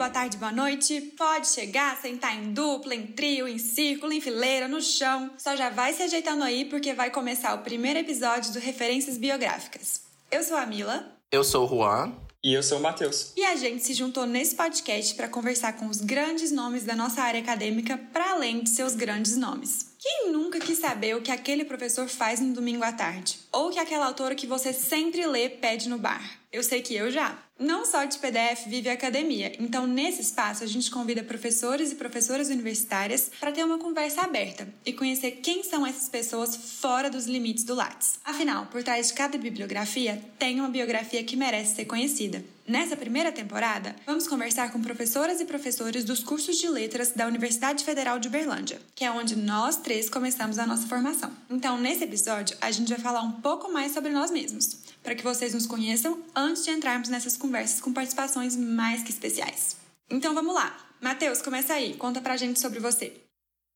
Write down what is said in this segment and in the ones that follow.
boa tarde, boa noite. Pode chegar, sentar em dupla, em trio, em círculo, em fileira, no chão. Só já vai se ajeitando aí porque vai começar o primeiro episódio do Referências Biográficas. Eu sou a Mila. Eu sou o Juan. E eu sou o Matheus. E a gente se juntou nesse podcast para conversar com os grandes nomes da nossa área acadêmica, para além de seus grandes nomes. Quem nunca quis saber o que aquele professor faz no domingo à tarde? Ou que aquela autora que você sempre lê pede no bar? Eu sei que eu já. Não só de PDF vive a academia, então nesse espaço a gente convida professores e professoras universitárias para ter uma conversa aberta e conhecer quem são essas pessoas fora dos limites do Lattes. Afinal, por trás de cada bibliografia tem uma biografia que merece ser conhecida. Nessa primeira temporada, vamos conversar com professoras e professores dos cursos de letras da Universidade Federal de Uberlândia, que é onde nós três começamos a nossa formação. Então, nesse episódio, a gente vai falar um pouco mais sobre nós mesmos, para que vocês nos conheçam antes de entrarmos nessas conversas com participações mais que especiais. Então vamos lá. Matheus, começa aí. Conta pra gente sobre você.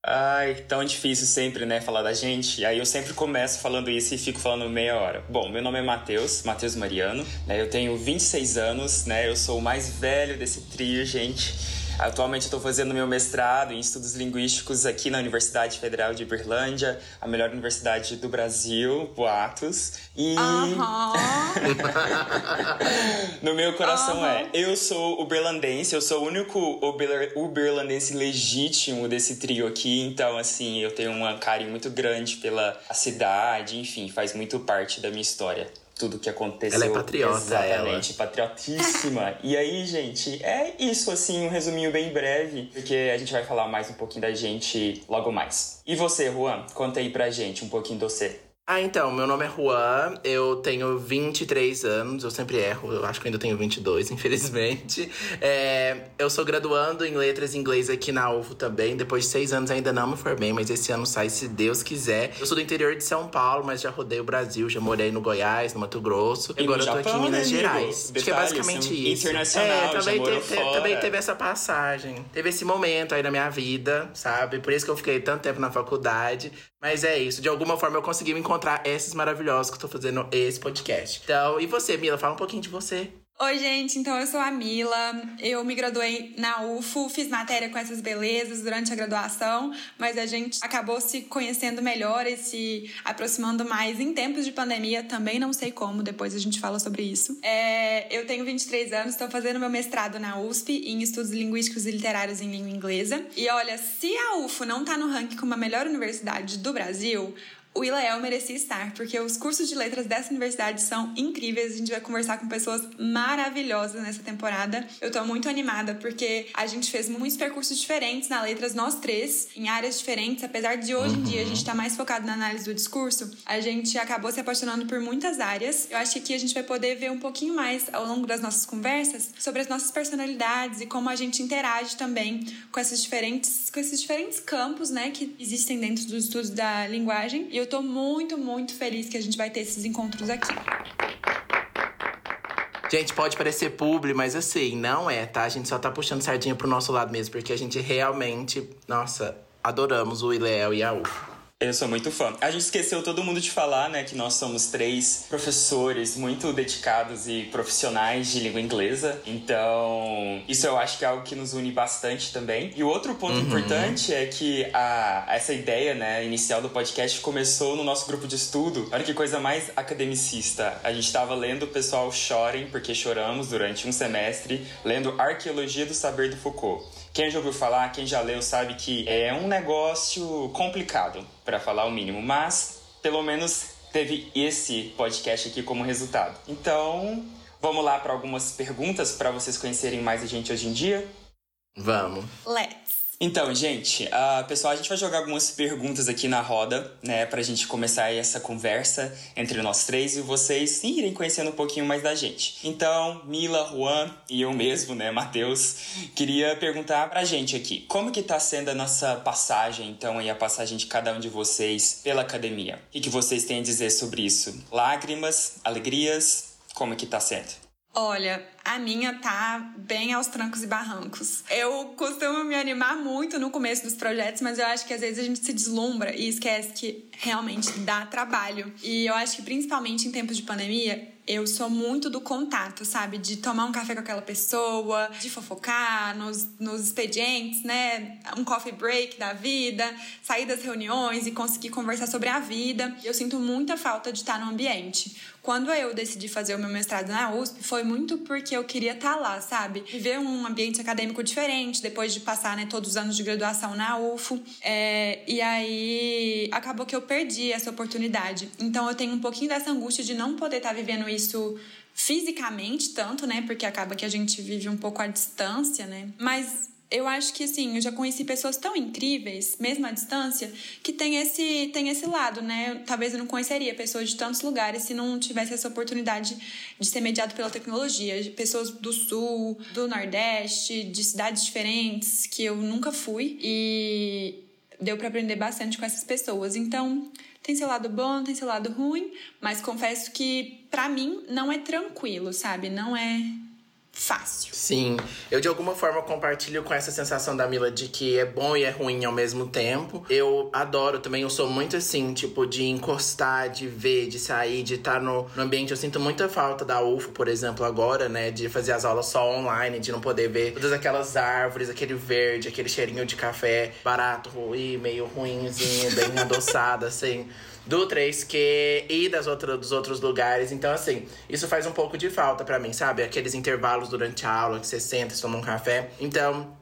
Ai, tão difícil sempre, né, falar da gente. Aí eu sempre começo falando isso e fico falando meia hora. Bom, meu nome é Matheus, Matheus Mariano, né? Eu tenho 26 anos, né? Eu sou o mais velho desse trio, gente. Atualmente estou fazendo meu mestrado em estudos linguísticos aqui na Universidade Federal de Berlândia, a melhor universidade do Brasil, Boatos. E no meu coração é, eu sou uberlandense, eu sou o único uber, uberlandense legítimo desse trio aqui, então assim, eu tenho um carinho muito grande pela cidade, enfim, faz muito parte da minha história tudo que aconteceu. Ela é patriota, Exatamente, ela. patriotíssima. e aí, gente, é isso, assim, um resuminho bem breve, porque a gente vai falar mais um pouquinho da gente logo mais. E você, Juan, conta aí pra gente um pouquinho do você. Ah, então, meu nome é Juan, eu tenho 23 anos, eu sempre erro, eu acho que ainda tenho 22, infelizmente. É, eu sou graduando em letras em inglês aqui na UFO também, depois de seis anos ainda não me formei, mas esse ano sai se Deus quiser. Eu sou do interior de São Paulo, mas já rodei o Brasil, já morei no Goiás, no Mato Grosso, e agora eu tô aqui em Minas né, Gerais. Detalhe, acho que é basicamente isso. Internacional, é, também, já te, te, também teve essa passagem, teve esse momento aí na minha vida, sabe? Por isso que eu fiquei tanto tempo na faculdade. Mas é isso, de alguma forma eu consegui me encontrar esses maravilhosos que eu tô fazendo esse podcast. Então, e você, Mila? Fala um pouquinho de você. Oi, gente, então eu sou a Mila. Eu me graduei na UFO, fiz matéria com essas belezas durante a graduação, mas a gente acabou se conhecendo melhor e se aproximando mais em tempos de pandemia. Também não sei como, depois a gente fala sobre isso. É, eu tenho 23 anos, estou fazendo meu mestrado na USP em Estudos Linguísticos e Literários em Língua Inglesa. E olha, se a UFO não tá no ranking como a melhor universidade do Brasil, o Ilael merecia estar, porque os cursos de letras dessa universidade são incríveis. A gente vai conversar com pessoas maravilhosas nessa temporada. Eu tô muito animada porque a gente fez muitos percursos diferentes na letras, nós três, em áreas diferentes. Apesar de hoje em dia a gente estar tá mais focado na análise do discurso, a gente acabou se apaixonando por muitas áreas. Eu acho que aqui a gente vai poder ver um pouquinho mais ao longo das nossas conversas sobre as nossas personalidades e como a gente interage também com esses diferentes, com esses diferentes campos, né, que existem dentro dos estudos da linguagem. E eu tô muito, muito feliz que a gente vai ter esses encontros aqui. Gente, pode parecer publi, mas assim, não é, tá? A gente só tá puxando sardinha pro nosso lado mesmo, porque a gente realmente, nossa, adoramos o Iléo e a UFO. Eu sou muito fã. A gente esqueceu todo mundo de falar, né, que nós somos três professores muito dedicados e profissionais de língua inglesa. Então, isso eu acho que é algo que nos une bastante também. E o outro ponto uhum. importante é que a, essa ideia, né, inicial do podcast começou no nosso grupo de estudo. Olha que coisa mais academicista. A gente estava lendo o pessoal chorem porque choramos durante um semestre, lendo Arqueologia do Saber do Foucault. Quem já ouviu falar, quem já leu, sabe que é um negócio complicado, para falar o mínimo, mas pelo menos teve esse podcast aqui como resultado. Então, vamos lá para algumas perguntas para vocês conhecerem mais a gente hoje em dia? Vamos. Let's. Então, gente, uh, pessoal, a gente vai jogar algumas perguntas aqui na roda, né, pra gente começar essa conversa entre nós três e vocês irem conhecendo um pouquinho mais da gente. Então, Mila, Juan e eu mesmo, né, Matheus, queria perguntar pra gente aqui, como que tá sendo a nossa passagem, então, a passagem de cada um de vocês pela academia? O que vocês têm a dizer sobre isso? Lágrimas, alegrias, como que tá sendo? Olha, a minha tá bem aos trancos e barrancos. Eu costumo me animar muito no começo dos projetos, mas eu acho que às vezes a gente se deslumbra e esquece que realmente dá trabalho. E eu acho que principalmente em tempos de pandemia, eu sou muito do contato, sabe? De tomar um café com aquela pessoa, de fofocar nos, nos expedientes, né? Um coffee break da vida, sair das reuniões e conseguir conversar sobre a vida. Eu sinto muita falta de estar no ambiente. Quando eu decidi fazer o meu mestrado na USP, foi muito porque eu queria estar lá, sabe? Viver um ambiente acadêmico diferente, depois de passar né, todos os anos de graduação na UFO. É, e aí acabou que eu perdi essa oportunidade. Então eu tenho um pouquinho dessa angústia de não poder estar vivendo isso fisicamente tanto, né? Porque acaba que a gente vive um pouco à distância, né? Mas eu acho que assim, eu já conheci pessoas tão incríveis, mesmo à distância, que tem esse, tem esse lado, né? Talvez eu não conheceria pessoas de tantos lugares se não tivesse essa oportunidade de ser mediado pela tecnologia. Pessoas do sul, do nordeste, de cidades diferentes que eu nunca fui e deu para aprender bastante com essas pessoas. Então, tem seu lado bom, tem seu lado ruim, mas confesso que para mim não é tranquilo, sabe? Não é fácil. Sim, eu de alguma forma compartilho com essa sensação da Mila de que é bom e é ruim ao mesmo tempo. Eu adoro também, eu sou muito assim, tipo, de encostar, de ver, de sair, de estar no, no ambiente. Eu sinto muita falta da UFO, por exemplo, agora, né? De fazer as aulas só online, de não poder ver todas aquelas árvores, aquele verde, aquele cheirinho de café barato e meio ruimzinho, bem adoçado, assim do 3Q e das outras, dos outros lugares. Então, assim, isso faz um pouco de falta para mim, sabe? Aqueles intervalos durante a aula que você senta, você toma um café. Então,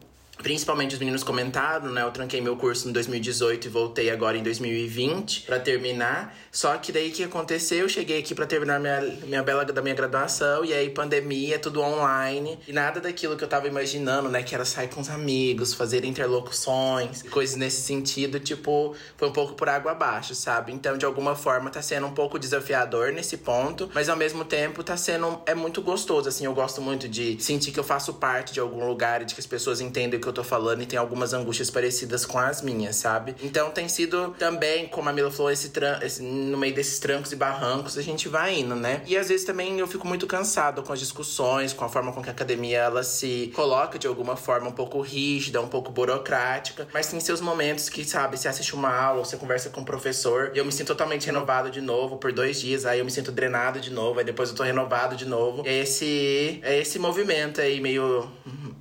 Principalmente os meninos comentaram, né? Eu tranquei meu curso em 2018 e voltei agora em 2020 para terminar. Só que daí que aconteceu, eu cheguei aqui para terminar minha, minha bela da minha graduação e aí pandemia, tudo online. E nada daquilo que eu tava imaginando, né, que era sair com os amigos, fazer interlocuções, coisas nesse sentido, tipo, foi um pouco por água abaixo, sabe? Então, de alguma forma tá sendo um pouco desafiador nesse ponto, mas ao mesmo tempo tá sendo é muito gostoso, assim, eu gosto muito de sentir que eu faço parte de algum lugar e de que as pessoas entendem que eu tô falando e tem algumas angústias parecidas com as minhas, sabe? Então tem sido também, como a Mila falou, esse, esse no meio desses trancos e barrancos a gente vai indo, né? E às vezes também eu fico muito cansado com as discussões, com a forma com que a academia ela se coloca de alguma forma um pouco rígida, um pouco burocrática, mas tem seus momentos que, sabe, você assiste uma aula, você conversa com o professor e eu me sinto totalmente renovado de novo por dois dias, aí eu me sinto drenado de novo, aí depois eu tô renovado de novo. É esse, é esse movimento aí meio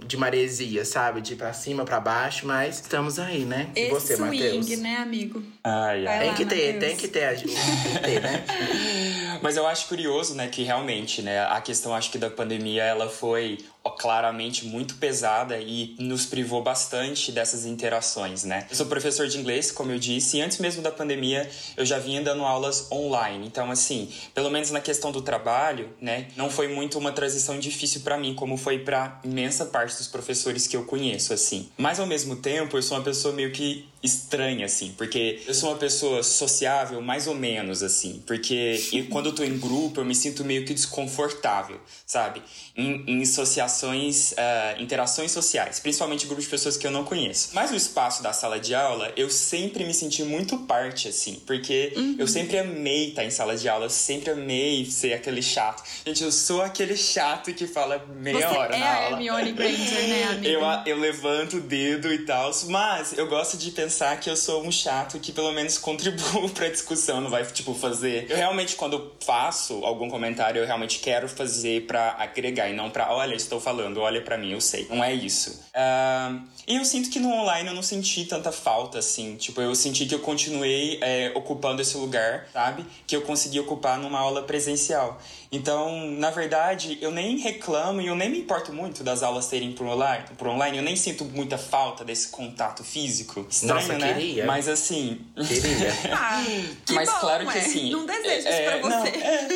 de maresia, sabe? De ir pra cima, pra baixo, mas estamos aí, né? E Esse você, swing, Mateus? né, amigo? Ai, ai. Tem que ter, tem que ter, tem que ter, né? Mas eu acho curioso, né, que realmente, né, a questão acho que da pandemia ela foi claramente muito pesada e nos privou bastante dessas interações, né? Eu sou professor de inglês, como eu disse, e antes mesmo da pandemia eu já vinha dando aulas online. Então, assim, pelo menos na questão do trabalho, né, não foi muito uma transição difícil para mim, como foi para imensa parte dos professores que eu conheço, assim. Mas ao mesmo tempo, eu sou uma pessoa meio que estranha, assim, porque eu sou uma pessoa sociável, mais ou menos, assim, porque eu, quando eu tô em grupo eu me sinto meio que desconfortável, sabe? Em, em associações, uh, interações sociais, principalmente grupos de pessoas que eu não conheço. Mas o espaço da sala de aula, eu sempre me senti muito parte, assim, porque uhum. eu sempre amei estar em sala de aula, eu sempre amei ser aquele chato. Gente, eu sou aquele chato que fala meia Você hora é na a aula. Hermione Granger, né, amiga? Eu, eu levanto o dedo e tal, mas eu gosto de pensar pensar que eu sou um chato que pelo menos contribuo pra discussão, não vai, tipo, fazer. Eu realmente, quando faço algum comentário, eu realmente quero fazer pra agregar e não pra, olha, estou falando, olha pra mim, eu sei. Não é isso. Uh, e eu sinto que no online eu não senti tanta falta, assim. Tipo, eu senti que eu continuei é, ocupando esse lugar, sabe? Que eu consegui ocupar numa aula presencial. Então, na verdade, eu nem reclamo e eu nem me importo muito das aulas serem por online, por online. Eu nem sinto muita falta desse contato físico. Estranho, Nossa, né? Queria. Mas assim. Queria. ah, que Mas bom, claro que é. assim. Não desejo é, isso pra não, você. É.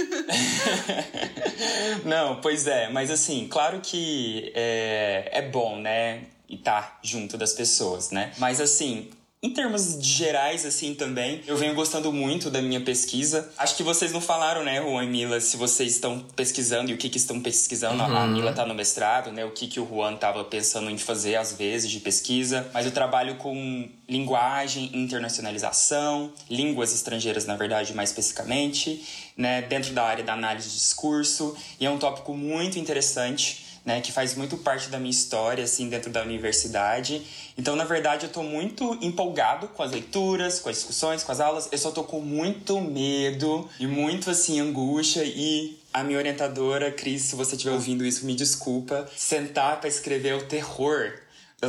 não, pois é. Mas assim, claro que é, é bom, né? E tá junto das pessoas, né? Mas assim, em termos gerais, assim, também, eu venho gostando muito da minha pesquisa. Acho que vocês não falaram, né, Juan e Mila, se vocês estão pesquisando e o que, que estão pesquisando. Uhum. A Mila tá no mestrado, né, o que, que o Juan tava pensando em fazer, às vezes, de pesquisa. Mas eu trabalho com linguagem, internacionalização, línguas estrangeiras, na verdade, mais especificamente, né, dentro da área da análise de discurso. E é um tópico muito interessante né, que faz muito parte da minha história, assim, dentro da universidade. Então, na verdade, eu tô muito empolgado com as leituras, com as discussões, com as aulas. Eu só tô com muito medo e muito, assim, angústia e a minha orientadora, Cris, se você estiver ouvindo isso, me desculpa, sentar para escrever o terror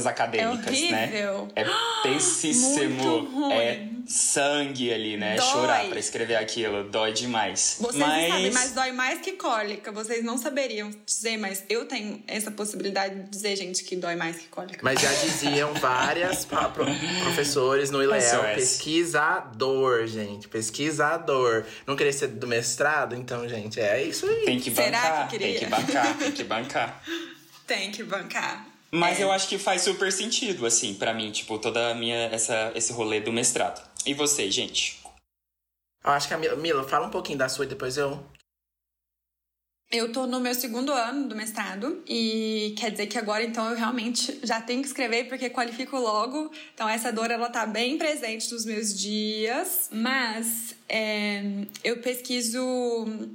acadêmicas, é né? É péssimo. Ruim. É sangue ali, né? Dói. Chorar pra escrever aquilo. Dói demais. Vocês mas... não sabem, mas dói mais que cólica. Vocês não saberiam dizer, mas eu tenho essa possibilidade de dizer, gente, que dói mais que cólica. Mas já diziam várias pro- professores no Ileel, SOS. pesquisador, gente. Pesquisador. Não queria ser do mestrado? Então, gente, é isso aí. Tem que Será bancar, que tem queria? que bancar, tem que bancar. Tem que bancar. Mas É. eu acho que faz super sentido, assim, pra mim, tipo, toda a minha, essa, esse rolê do mestrado. E você, gente? Eu acho que a Mila, Mila, fala um pouquinho da sua e depois eu. Eu tô no meu segundo ano do mestrado e quer dizer que agora então eu realmente já tenho que escrever porque qualifico logo. Então essa dor ela tá bem presente nos meus dias, mas é, eu pesquiso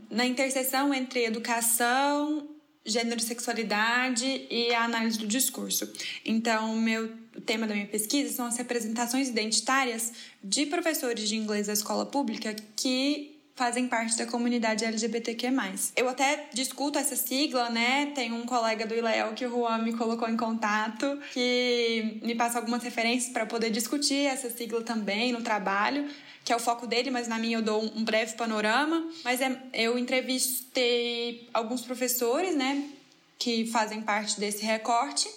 na interseção entre educação, gênero e sexualidade e a análise do discurso. Então, meu o tema da minha pesquisa são as representações identitárias de professores de inglês da escola pública que fazem parte da comunidade LGBTQ+. Eu até discuto essa sigla, né? Tem um colega do Ileel que o Juan me colocou em contato, que me passa algumas referências para poder discutir essa sigla também no trabalho, que é o foco dele, mas na minha eu dou um breve panorama. Mas é, eu entrevistei alguns professores, né? Que fazem parte desse recorte.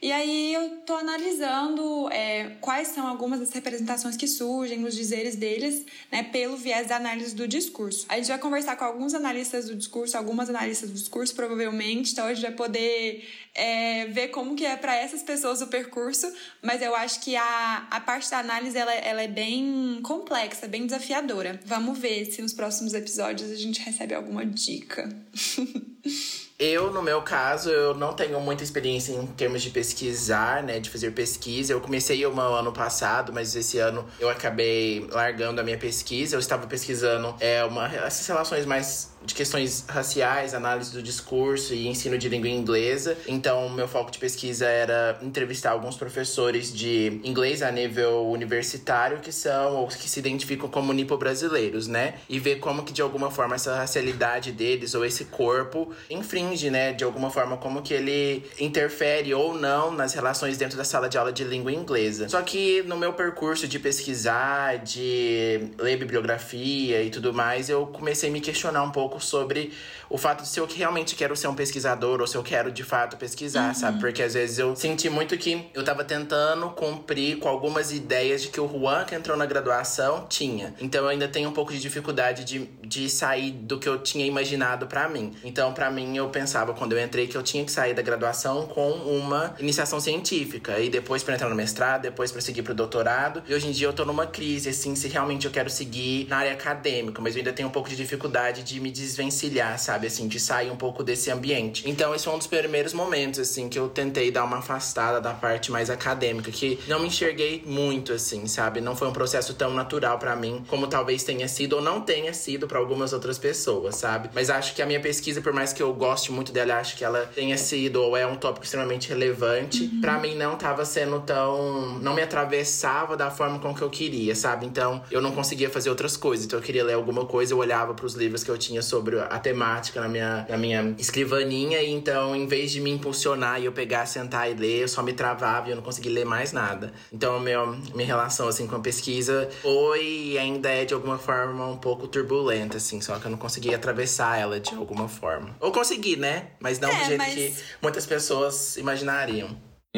E aí eu tô analisando é, quais são algumas das representações que surgem nos dizeres deles, né, pelo viés da análise do discurso. A gente vai conversar com alguns analistas do discurso, algumas analistas do discurso, provavelmente, então a gente vai poder é, ver como que é para essas pessoas o percurso, mas eu acho que a, a parte da análise ela, ela é bem complexa, bem desafiadora. Vamos ver se nos próximos episódios a gente recebe alguma dica. Eu, no meu caso, eu não tenho muita experiência em termos de pesquisar, né? De fazer pesquisa. Eu comecei uma ano passado, mas esse ano eu acabei largando a minha pesquisa. Eu estava pesquisando é, uma, essas relações mais de questões raciais, análise do discurso e ensino de língua inglesa. Então, meu foco de pesquisa era entrevistar alguns professores de inglês a nível universitário que são ou que se identificam como nipo-brasileiros, né? E ver como que de alguma forma essa racialidade deles ou esse corpo infringe, né, de alguma forma como que ele interfere ou não nas relações dentro da sala de aula de língua inglesa. Só que no meu percurso de pesquisar, de ler bibliografia e tudo mais, eu comecei a me questionar um pouco sobre o fato de se eu realmente quero ser um pesquisador ou se eu quero de fato pesquisar, sabe? Porque às vezes eu senti muito que eu tava tentando cumprir com algumas ideias de que o Juan, que entrou na graduação, tinha. Então eu ainda tenho um pouco de dificuldade de, de sair do que eu tinha imaginado pra mim. Então, pra mim, eu pensava quando eu entrei que eu tinha que sair da graduação com uma iniciação científica. E depois pra entrar no mestrado, depois pra seguir pro doutorado. E hoje em dia eu tô numa crise, assim, se realmente eu quero seguir na área acadêmica. Mas eu ainda tenho um pouco de dificuldade de me desvencilhar, sabe? Assim, de sair um pouco desse ambiente. Então, esse foi um dos primeiros momentos, assim, que eu tentei dar uma afastada da parte mais acadêmica. Que não me enxerguei muito, assim, sabe? Não foi um processo tão natural pra mim como talvez tenha sido ou não tenha sido pra algumas outras pessoas, sabe? Mas acho que a minha pesquisa, por mais que eu goste muito dela, acho que ela tenha sido ou é um tópico extremamente relevante, pra mim não tava sendo tão. não me atravessava da forma com que eu queria, sabe? Então eu não conseguia fazer outras coisas. Então eu queria ler alguma coisa, eu olhava pros livros que eu tinha sobre a temática na minha, na minha escrivaninha, e então em vez de me impulsionar e eu pegar, sentar e ler, eu só me travava e eu não conseguia ler mais nada. Então meu, minha relação assim com a pesquisa foi e ainda é de alguma forma um pouco turbulenta, assim, só que eu não conseguia atravessar ela de alguma forma. Ou consegui, né? Mas não É, do jeito mas- que muitas pessoas imaginariam.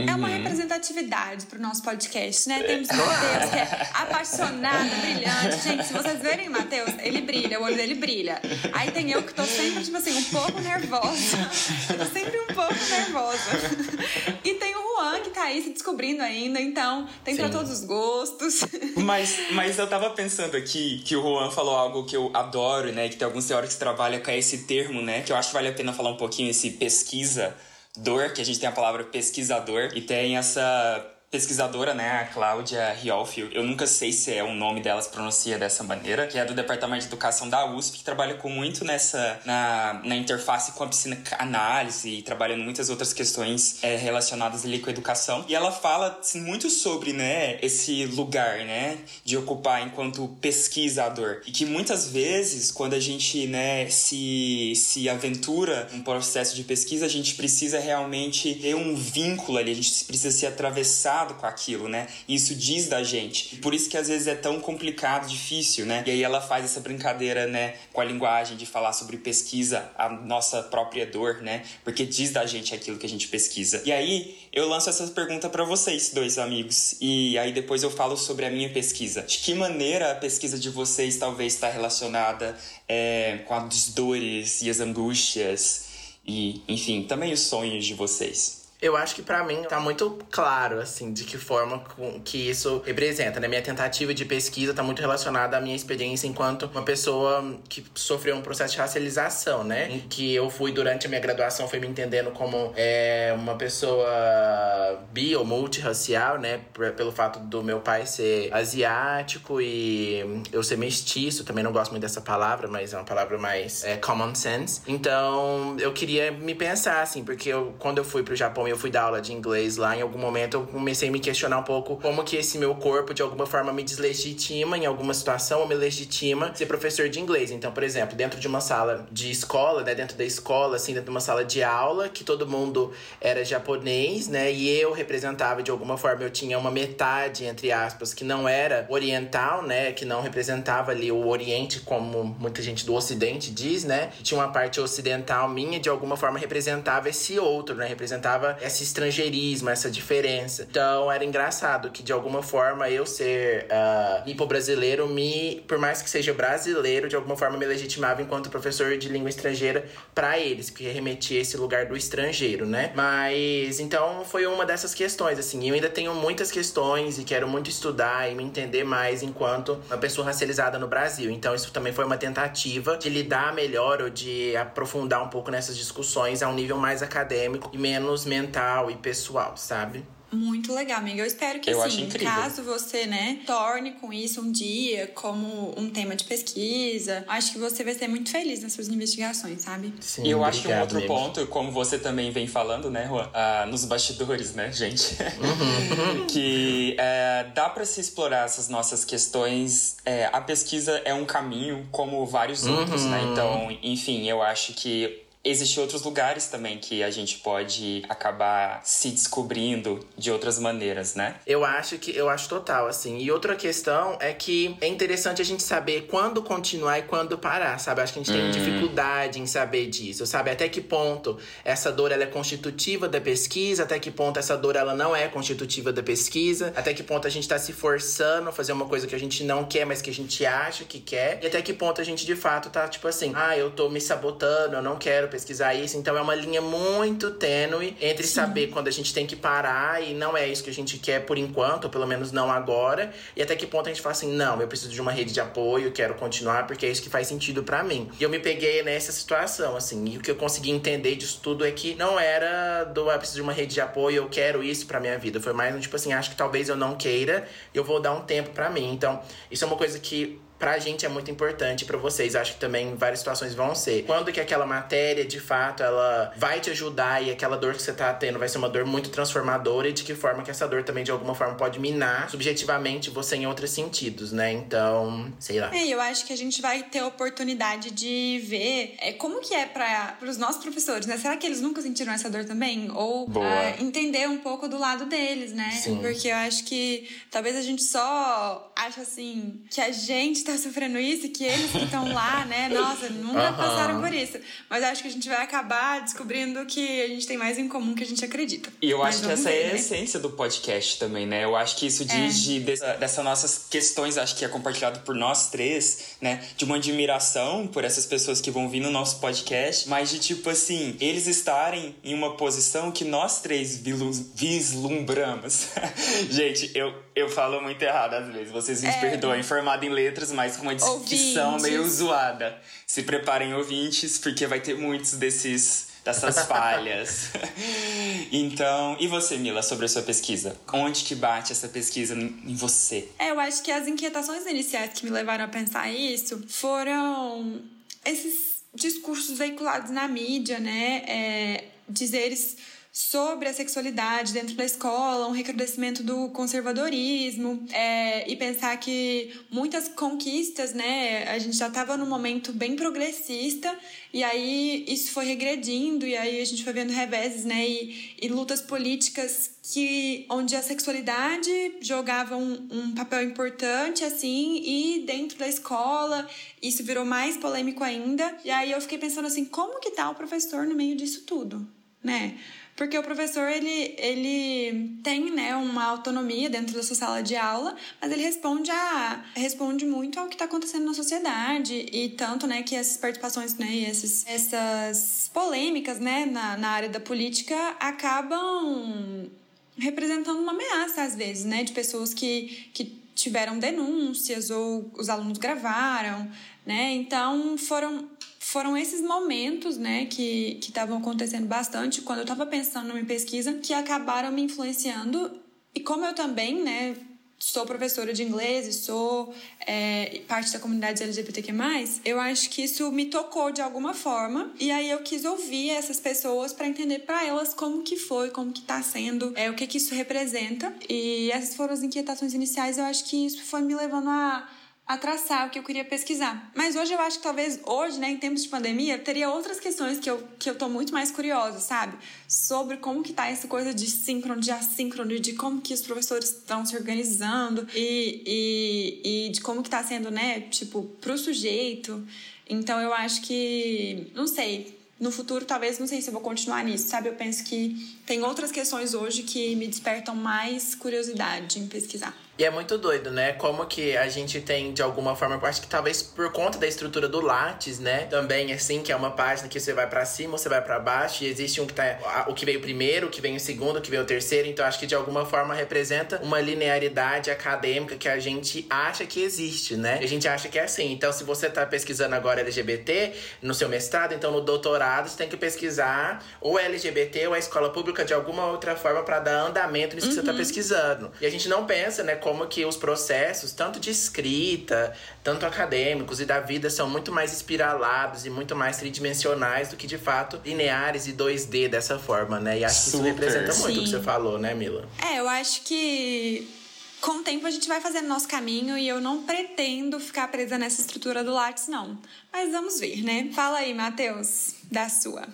É uma Uhum. representatividade pro nosso podcast, né? Temos o Matheus, que é apaixonado, brilhante. Gente, se vocês verem o Matheus, ele brilha, o olho dele brilha. Aí tem eu que tô sempre, tipo assim, um pouco nervosa. tô sempre um pouco nervosa. E tem o Juan, que tá aí se descobrindo ainda, então tem pra Sim. todos os gostos. Mas, mas eu tava pensando aqui que o Juan falou algo que eu adoro, né? Que tem alguns teóricos que trabalham com esse termo, né? Que eu acho que vale a pena falar um pouquinho, esse pesquisa dor, que a gente tem a palavra pesquisador, e tem essa pesquisadora, né, a Cláudia Riolfi, eu nunca sei se é o nome dela, se pronuncia dessa maneira, que é do Departamento de Educação da USP, que trabalha com muito nessa, na, na interface com a piscina análise e trabalhando muitas outras questões é, relacionadas ali com a educação. E ela fala assim, muito sobre, né, esse lugar, né, de ocupar enquanto pesquisador. E que muitas vezes, quando a gente, né, se, se aventura um processo de pesquisa, a gente precisa realmente ter um vínculo ali, a gente precisa se atravessar com aquilo, né? Isso diz da gente. Por isso que às vezes é tão complicado, difícil, né? E aí ela faz essa brincadeira, né, com a linguagem de falar sobre pesquisa, a nossa própria dor, né? Porque diz da gente aquilo que a gente pesquisa. E aí eu lanço essa pergunta para vocês, dois amigos, e aí depois eu falo sobre a minha pesquisa. De que maneira a pesquisa de vocês talvez está relacionada é, com as dores e as angústias e, enfim, também os sonhos de vocês? Eu acho que para mim tá muito claro, assim, de que forma que isso representa, né? Minha tentativa de pesquisa tá muito relacionada à minha experiência enquanto uma pessoa que sofreu um processo de racialização, né? Em que eu fui, durante a minha graduação, fui me entendendo como é, uma pessoa bi ou multirracial, né? Pelo fato do meu pai ser asiático e eu ser mestiço. Também não gosto muito dessa palavra, mas é uma palavra mais é, common sense. Então, eu queria me pensar, assim, porque eu, quando eu fui pro Japão eu fui dar aula de inglês lá, em algum momento eu comecei a me questionar um pouco como que esse meu corpo, de alguma forma, me deslegitima em alguma situação ou me legitima ser professor de inglês. Então, por exemplo, dentro de uma sala de escola, né, dentro da escola, assim, dentro de uma sala de aula, que todo mundo era japonês, né, e eu representava de alguma forma, eu tinha uma metade, entre aspas, que não era oriental, né, que não representava ali o Oriente, como muita gente do Ocidente diz, né, tinha uma parte ocidental minha, de alguma forma representava esse outro, né, representava esse estrangeirismo, essa diferença. Então era engraçado que de alguma forma eu ser uh, hipo-brasileiro me, por mais que seja brasileiro, de alguma forma me legitimava enquanto professor de língua estrangeira para eles, porque remetia esse lugar do estrangeiro, né? Mas então foi uma dessas questões, assim. Eu ainda tenho muitas questões e quero muito estudar e me entender mais enquanto uma pessoa racializada no Brasil. Então isso também foi uma tentativa de lidar melhor ou de aprofundar um pouco nessas discussões a um nível mais acadêmico e menos mental mental e pessoal, sabe? Muito legal, amiga. Eu espero que eu assim, caso você, né, torne com isso um dia como um tema de pesquisa, acho que você vai ser muito feliz nas suas investigações, sabe? Sim, e eu acho que um outro ponto, como você também vem falando, né, Juan, ah, nos bastidores, né, gente, uhum. que é, dá para se explorar essas nossas questões. É, a pesquisa é um caminho, como vários uhum. outros, né? Uhum. Então, enfim, eu acho que Existem outros lugares também que a gente pode acabar se descobrindo de outras maneiras, né? Eu acho que eu acho total assim. E outra questão é que é interessante a gente saber quando continuar e quando parar, sabe? Acho que a gente tem hum. dificuldade em saber disso, sabe? Até que ponto essa dor ela é constitutiva da pesquisa, até que ponto essa dor ela não é constitutiva da pesquisa, até que ponto a gente tá se forçando a fazer uma coisa que a gente não quer, mas que a gente acha que quer, e até que ponto a gente de fato tá tipo assim, ah, eu tô me sabotando, eu não quero pesquisar isso. Então é uma linha muito tênue entre Sim. saber quando a gente tem que parar e não é isso que a gente quer por enquanto, ou pelo menos não agora, e até que ponto a gente fala assim: não, eu preciso de uma rede de apoio, quero continuar porque é isso que faz sentido para mim. E eu me peguei nessa situação, assim, e o que eu consegui entender disso tudo é que não era do eu preciso de uma rede de apoio, eu quero isso pra minha vida. Foi mais um tipo assim: acho que talvez eu não queira, eu vou dar um tempo para mim. Então, isso é uma coisa que pra gente é muito importante, para vocês acho que também em várias situações vão ser. Quando que aquela matéria, de fato, ela vai te ajudar e aquela dor que você tá tendo vai ser uma dor muito transformadora e de que forma que essa dor também de alguma forma pode minar subjetivamente você em outros sentidos, né? Então, sei lá. É, eu acho que a gente vai ter a oportunidade de ver é, como que é para os nossos professores, né? Será que eles nunca sentiram essa dor também? Ou uh, entender um pouco do lado deles, né? Sim. Porque eu acho que talvez a gente só acha assim que a gente tá sofrendo isso que eles que estão lá, né? Nossa, nunca passaram por isso. Mas acho que a gente vai acabar descobrindo que a gente tem mais em comum que a gente acredita. E eu Mas acho que essa ver, é a né? essência do podcast também, né? Eu acho que isso diz é. de, dessa, dessas nossas questões, acho que é compartilhado por nós três, né? De uma admiração por essas pessoas que vão vir no nosso podcast, mas de tipo assim, eles estarem em uma posição que nós três vislumbramos. gente, eu, eu falo muito errado às vezes, vocês me é. perdoem, formado em letras, mas com uma dicção meio zoada. Se preparem, ouvintes, porque vai ter muitos desses dessas falhas. então, e você, Mila, sobre a sua pesquisa? Onde que bate essa pesquisa em você? É, eu acho que as inquietações iniciais que me levaram a pensar isso foram esses discursos veiculados na mídia, né? É, dizeres sobre a sexualidade dentro da escola, um recrudescimento do conservadorismo é, e pensar que muitas conquistas, né, a gente já estava num momento bem progressista e aí isso foi regredindo e aí a gente foi vendo reveses, né, e, e lutas políticas que onde a sexualidade jogava um, um papel importante assim e dentro da escola isso virou mais polêmico ainda e aí eu fiquei pensando assim como que tá o professor no meio disso tudo, né? Porque o professor ele, ele tem né, uma autonomia dentro da sua sala de aula, mas ele responde a responde muito ao que está acontecendo na sociedade e tanto né que essas participações né e esses, essas polêmicas né na, na área da política acabam representando uma ameaça às vezes né de pessoas que, que tiveram denúncias ou os alunos gravaram né. Então foram foram esses momentos, né, que estavam acontecendo bastante quando eu estava pensando numa pesquisa que acabaram me influenciando. E como eu também, né, sou professora de inglês e sou é, parte da comunidade LGBTQ+, eu acho que isso me tocou de alguma forma. E aí eu quis ouvir essas pessoas para entender para elas como que foi, como que tá sendo, é, o que que isso representa. E essas foram as inquietações iniciais. Eu acho que isso foi me levando a a traçar o que eu queria pesquisar. Mas hoje eu acho que talvez hoje, né, em tempos de pandemia, teria outras questões que eu, que eu tô muito mais curiosa, sabe? Sobre como que tá essa coisa de síncrono, de assíncrono, de como que os professores estão se organizando e, e, e de como que tá sendo, né, tipo, pro sujeito. Então eu acho que, não sei, no futuro talvez não sei se eu vou continuar nisso, sabe? Eu penso que tem outras questões hoje que me despertam mais curiosidade em pesquisar. E é muito doido, né? Como que a gente tem, de alguma forma, eu acho que talvez por conta da estrutura do Lattes, né? Também, assim, que é uma página que você vai para cima, você vai para baixo, e existe um que tá. O que veio primeiro, o que vem o segundo, o que veio o terceiro. Então, acho que de alguma forma representa uma linearidade acadêmica que a gente acha que existe, né? A gente acha que é assim. Então, se você tá pesquisando agora LGBT no seu mestrado, então no doutorado você tem que pesquisar ou LGBT ou a escola pública de alguma outra forma para dar andamento nisso uhum. que você tá uhum. pesquisando. E a gente não pensa, né? Como que os processos, tanto de escrita, tanto acadêmicos e da vida, são muito mais espiralados e muito mais tridimensionais do que, de fato, lineares e 2D dessa forma, né? E acho que Super. isso representa muito Sim. o que você falou, né, Mila? É, eu acho que com o tempo a gente vai fazendo nosso caminho e eu não pretendo ficar presa nessa estrutura do Lattes, não. Mas vamos ver, né? Fala aí, Matheus, da sua.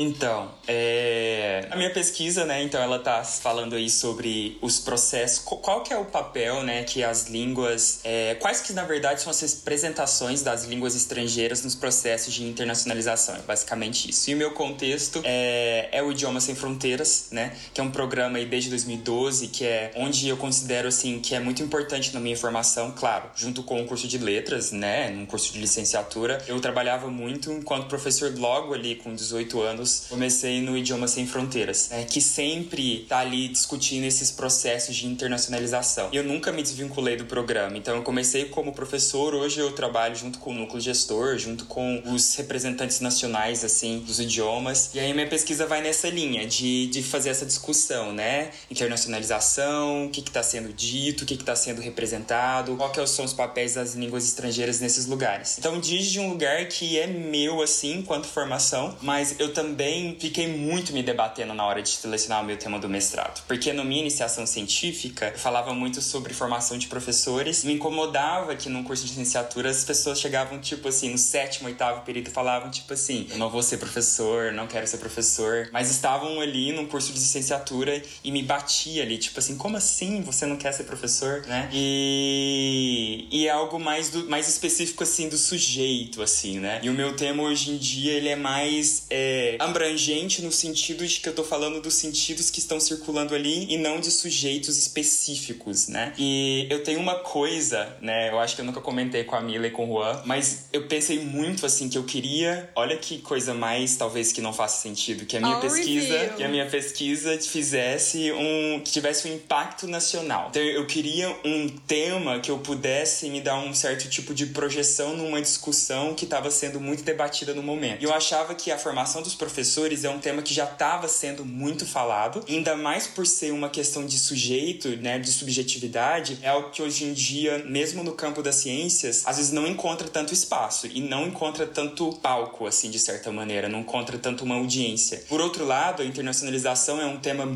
Então, é... a minha pesquisa, né, então ela tá falando aí sobre os processos, qual que é o papel, né, que as línguas, é... quais que na verdade são as representações das línguas estrangeiras nos processos de internacionalização, é basicamente isso. E o meu contexto é, é o Idioma Sem Fronteiras, né, que é um programa aí desde 2012, que é onde eu considero, assim, que é muito importante na minha formação, claro, junto com o curso de letras, né, num curso de licenciatura, eu trabalhava muito enquanto professor logo ali com 18 anos, anos, comecei no Idioma Sem Fronteiras, né, que sempre tá ali discutindo esses processos de internacionalização. E eu nunca me desvinculei do programa, então eu comecei como professor, hoje eu trabalho junto com o núcleo gestor, junto com os representantes nacionais, assim, dos idiomas. E aí minha pesquisa vai nessa linha de, de fazer essa discussão, né? Internacionalização, o que está sendo dito, o que está sendo representado, qual que são os papéis das línguas estrangeiras nesses lugares. Então diz de um lugar que é meu, assim, enquanto formação, mas eu também também fiquei muito me debatendo na hora de selecionar o meu tema do mestrado. Porque na minha iniciação científica, eu falava muito sobre formação de professores. Me incomodava que num curso de licenciatura as pessoas chegavam, tipo assim, no sétimo, oitavo período falavam, tipo assim, eu não vou ser professor, não quero ser professor. Mas estavam ali num curso de licenciatura e me batia ali, tipo assim, como assim você não quer ser professor, né? E, e é algo mais, do, mais específico, assim, do sujeito, assim, né? E o meu tema hoje em dia, ele é mais é, abrangente no sentido de que eu tô falando dos sentidos que estão circulando ali e não de sujeitos específicos, né? E eu tenho uma coisa, né? Eu acho que eu nunca comentei com a Mila e com o Juan, mas eu pensei muito assim que eu queria, olha que coisa mais talvez que não faça sentido, que a minha pesquisa, review. que a minha pesquisa fizesse um que tivesse um impacto nacional. Então eu queria um tema que eu pudesse me dar um certo tipo de projeção numa discussão que estava sendo muito debatida no momento. E eu achava que a formação dos professores professores é um tema que já estava sendo muito falado, ainda mais por ser uma questão de sujeito, né, de subjetividade, é algo que hoje em dia, mesmo no campo das ciências, às vezes não encontra tanto espaço e não encontra tanto palco, assim, de certa maneira, não encontra tanto uma audiência. Por outro lado, a internacionalização é um tema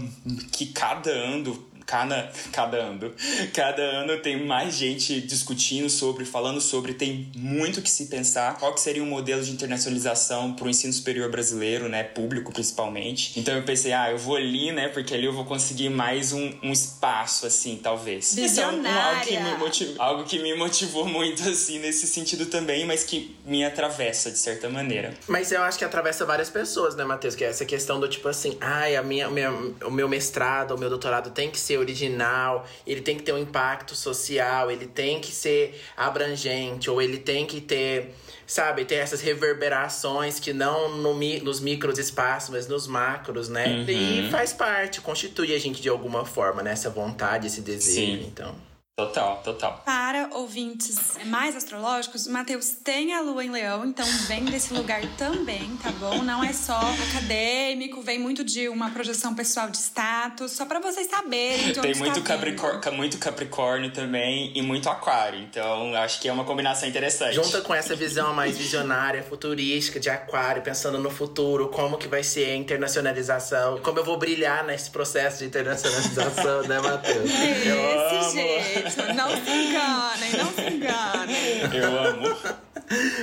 que cada ano cada, cada ano. Cada ano tem mais gente discutindo sobre, falando sobre, tem muito que se pensar. Qual que seria um modelo de internacionalização para o ensino superior brasileiro, né? Público, principalmente. Então eu pensei, ah, eu vou ali, né? Porque ali eu vou conseguir mais um, um espaço, assim, talvez. Visionária. Então, algo, que me motivou, algo que me motivou muito, assim, nesse sentido também, mas que me atravessa, de certa maneira. Mas eu acho que atravessa várias pessoas, né, Matheus? Que é essa questão do tipo assim, ai, a minha, minha, o meu mestrado, o meu doutorado tem que ser original, ele tem que ter um impacto social, ele tem que ser abrangente, ou ele tem que ter, sabe, ter essas reverberações que não no, nos micros espaços, mas nos macros, né? Uhum. E faz parte, constitui a gente de alguma forma, né? Essa vontade, esse desejo, Sim. então. Total, total. Para ouvintes mais astrológicos, Mateus tem a lua em leão, então vem desse lugar também, tá bom? Não é só acadêmico, vem muito de uma projeção pessoal de status, só para vocês saberem. tem muito, capricórnio, muito capricórnio também e muito aquário, então acho que é uma combinação interessante. Junta com essa visão mais visionária, futurística de aquário, pensando no futuro, como que vai ser a internacionalização, como eu vou brilhar nesse processo de internacionalização, né, Matheus? Desse jeito. Não se enganem, não se enganem. Eu amo.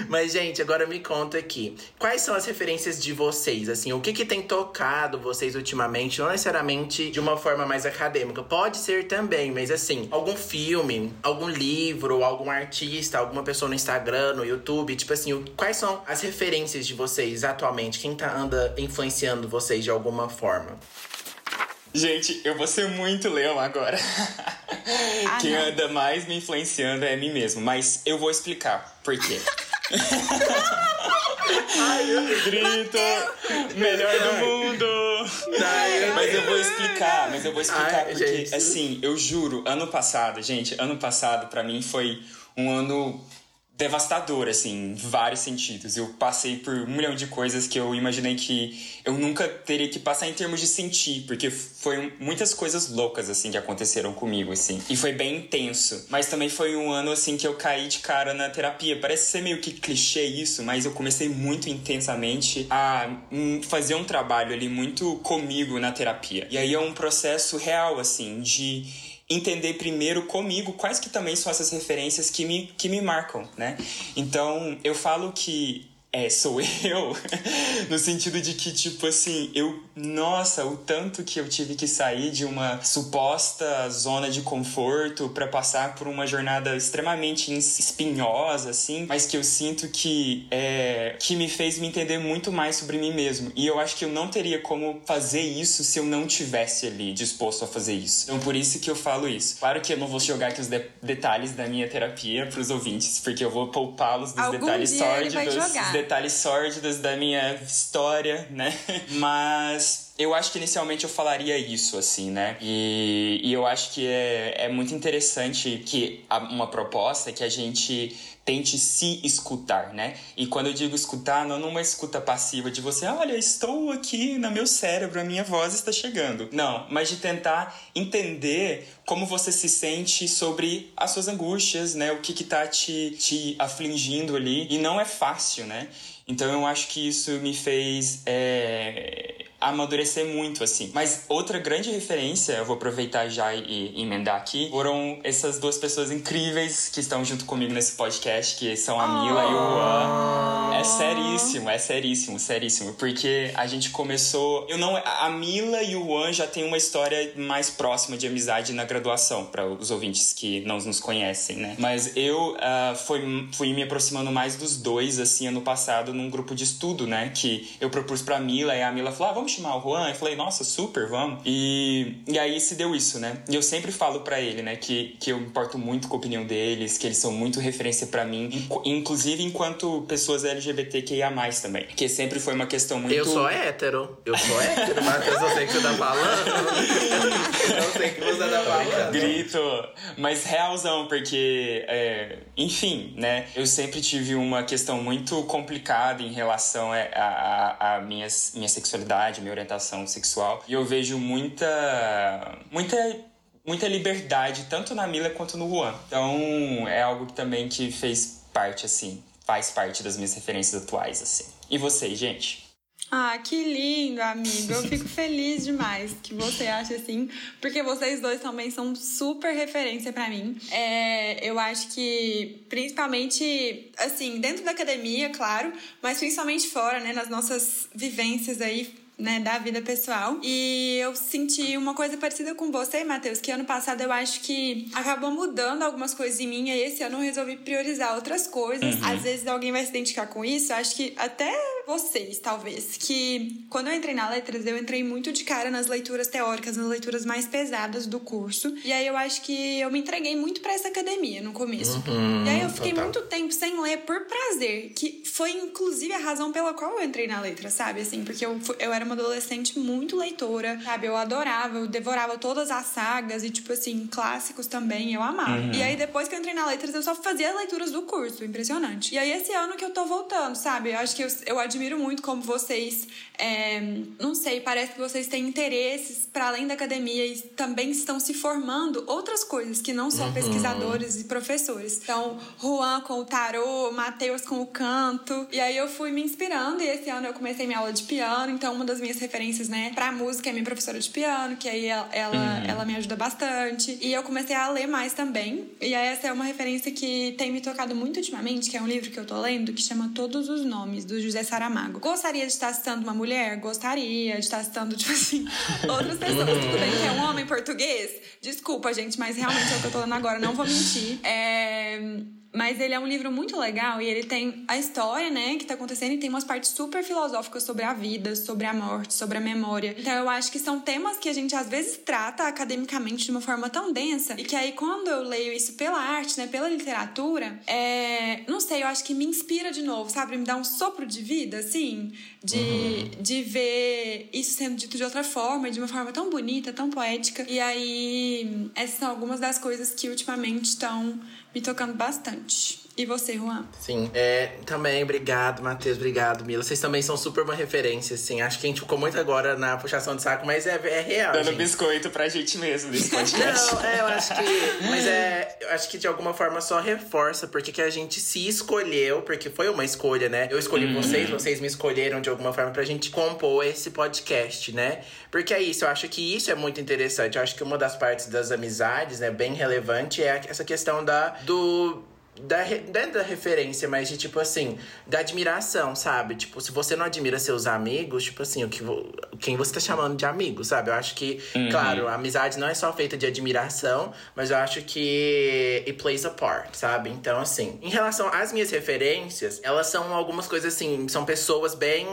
Mas, gente, agora me conta aqui. Quais são as referências de vocês? Assim, o que, que tem tocado vocês ultimamente? Não necessariamente de uma forma mais acadêmica. Pode ser também, mas assim, algum filme, algum livro, algum artista, alguma pessoa no Instagram, no YouTube. Tipo assim, quais são as referências de vocês atualmente? Quem tá, anda influenciando vocês de alguma forma? Gente, eu vou ser muito leão agora. Ah, Quem não. anda mais me influenciando é mim mesmo, mas eu vou explicar por quê. Ai, Grito! Melhor do mundo! Ai, mas eu vou explicar, mas eu vou explicar Ai, porque, gente. assim, eu juro, ano passado, gente, ano passado para mim foi um ano devastador, assim, em vários sentidos. Eu passei por um milhão de coisas que eu imaginei que eu nunca teria que passar em termos de sentir, porque foi muitas coisas loucas, assim, que aconteceram comigo, assim. E foi bem intenso. Mas também foi um ano, assim, que eu caí de cara na terapia. Parece ser meio que clichê isso, mas eu comecei muito intensamente a fazer um trabalho ali muito comigo na terapia. E aí é um processo real, assim, de entender primeiro comigo quais que também são essas referências que me, que me marcam, né? Então, eu falo que é, sou eu, no sentido de que, tipo assim, eu, nossa, o tanto que eu tive que sair de uma suposta zona de conforto para passar por uma jornada extremamente espinhosa, assim, mas que eu sinto que, é, que me fez me entender muito mais sobre mim mesmo. E eu acho que eu não teria como fazer isso se eu não tivesse ali disposto a fazer isso. Então, por isso que eu falo isso. Claro que eu não vou jogar aqui os de detalhes da minha terapia pros ouvintes, porque eu vou poupá-los dos Algum detalhes sórdidos detalhes sórdidos da minha história, né? Mas eu acho que inicialmente eu falaria isso, assim, né? E, e eu acho que é, é muito interessante que uma proposta que a gente tente se escutar, né? E quando eu digo escutar, não numa escuta passiva de você, olha, estou aqui no meu cérebro, a minha voz está chegando. Não, mas de tentar entender como você se sente sobre as suas angústias, né? O que que tá te, te afligindo ali. E não é fácil, né? Então eu acho que isso me fez é, amadurecer muito, assim. Mas outra grande referência, eu vou aproveitar já e, e emendar aqui, foram essas duas pessoas incríveis que estão junto comigo nesse podcast, que são a Mila oh. e o Juan. É seríssimo, é seríssimo, seríssimo. Porque a gente começou. Eu não. A Mila e o Juan já têm uma história mais próxima de amizade na graduação, para os ouvintes que não nos conhecem, né? Mas eu uh, fui, fui me aproximando mais dos dois, assim, ano passado, num grupo de estudo, né? Que eu propus pra Mila e a Mila falou: ah, vamos vamos chamar o Juan? Eu falei, nossa, super, vamos. E, e aí se deu isso, né? E eu sempre falo para ele, né, que, que eu importo muito com a opinião deles, que eles são muito referência para mim, inclusive enquanto pessoas LGBTQIA+, também. Que sempre foi uma questão muito... Eu sou hétero. Eu sou hétero, Matheus, eu sei que você tá falando. eu sei que você tá falando. Grito. Mas realzão, porque, é, enfim, né, eu sempre tive uma questão muito complicada em relação a, a, a minha, minha sexualidade, minha orientação sexual. E eu vejo muita, muita muita liberdade, tanto na Mila quanto no Juan. Então, é algo que também que fez parte, assim, faz parte das minhas referências atuais, assim. E vocês, gente? Ah, que lindo, amigo. Eu fico feliz demais que você acha assim, porque vocês dois também são super referência para mim. É, eu acho que, principalmente, assim, dentro da academia, claro, mas principalmente fora, né, nas nossas vivências aí né, da vida pessoal. E eu senti uma coisa parecida com você, Matheus, que ano passado eu acho que acabou mudando algumas coisas em mim, e esse ano eu resolvi priorizar outras coisas. Uhum. Às vezes alguém vai se identificar com isso, acho que até vocês, talvez, que quando eu entrei na letras, eu entrei muito de cara nas leituras teóricas, nas leituras mais pesadas do curso. E aí eu acho que eu me entreguei muito para essa academia no começo. Uhum, e aí eu fiquei total. muito tempo sem ler por prazer, que foi inclusive a razão pela qual eu entrei na letra, sabe? Assim, porque eu, eu era uma adolescente muito leitora, sabe? Eu adorava, eu devorava todas as sagas e, tipo assim, clássicos também, eu amava. Uhum. E aí, depois que eu entrei na letras, eu só fazia leituras do curso, impressionante. E aí, esse ano que eu tô voltando, sabe? Eu acho que eu, eu admiro muito como vocês, é, não sei, parece que vocês têm interesses para além da academia e também estão se formando outras coisas que não só uhum. pesquisadores e professores. Então, Juan com o tarô, Matheus com o canto. E aí eu fui me inspirando e esse ano eu comecei minha aula de piano, então uma das minhas referências, né, pra música é minha professora de piano, que aí ela, ela, uhum. ela me ajuda bastante. E eu comecei a ler mais também. E essa é uma referência que tem me tocado muito ultimamente, que é um livro que eu tô lendo, que chama Todos os Nomes, do José Saramago. Gostaria de estar citando uma mulher? Gostaria de estar citando, tipo assim, outras pessoas. Tudo bem que é um homem português? Desculpa, gente, mas realmente é o que eu tô lendo agora, não vou mentir. É mas ele é um livro muito legal e ele tem a história, né, que tá acontecendo e tem umas partes super filosóficas sobre a vida, sobre a morte, sobre a memória. Então eu acho que são temas que a gente às vezes trata academicamente de uma forma tão densa e que aí quando eu leio isso pela arte, né, pela literatura, é, não sei, eu acho que me inspira de novo, sabe? Me dá um sopro de vida, assim, de, uhum. de ver isso sendo dito de outra forma, de uma forma tão bonita, tão poética. E aí, essas são algumas das coisas que ultimamente estão me tocando bastante. E você, Juan? Sim, é, também, obrigado, Matheus, obrigado, Mila. Vocês também são super uma referência, assim. Acho que a gente ficou muito agora na puxação de saco, mas é, é real. Dando gente. biscoito pra gente mesmo nesse podcast. Não, é, eu acho que. Mas é. Eu acho que de alguma forma só reforça, porque que a gente se escolheu, porque foi uma escolha, né? Eu escolhi uhum. vocês, vocês me escolheram de alguma forma pra gente compor esse podcast, né? Porque é isso, eu acho que isso é muito interessante. Eu acho que uma das partes das amizades, né, bem relevante, é essa questão da, do da, da referência, mas de tipo assim, da admiração, sabe? Tipo, se você não admira seus amigos, tipo assim, o que, quem você tá chamando de amigo, sabe? Eu acho que, uhum. claro, a amizade não é só feita de admiração, mas eu acho que it plays a part, sabe? Então, assim, em relação às minhas referências, elas são algumas coisas assim, são pessoas bem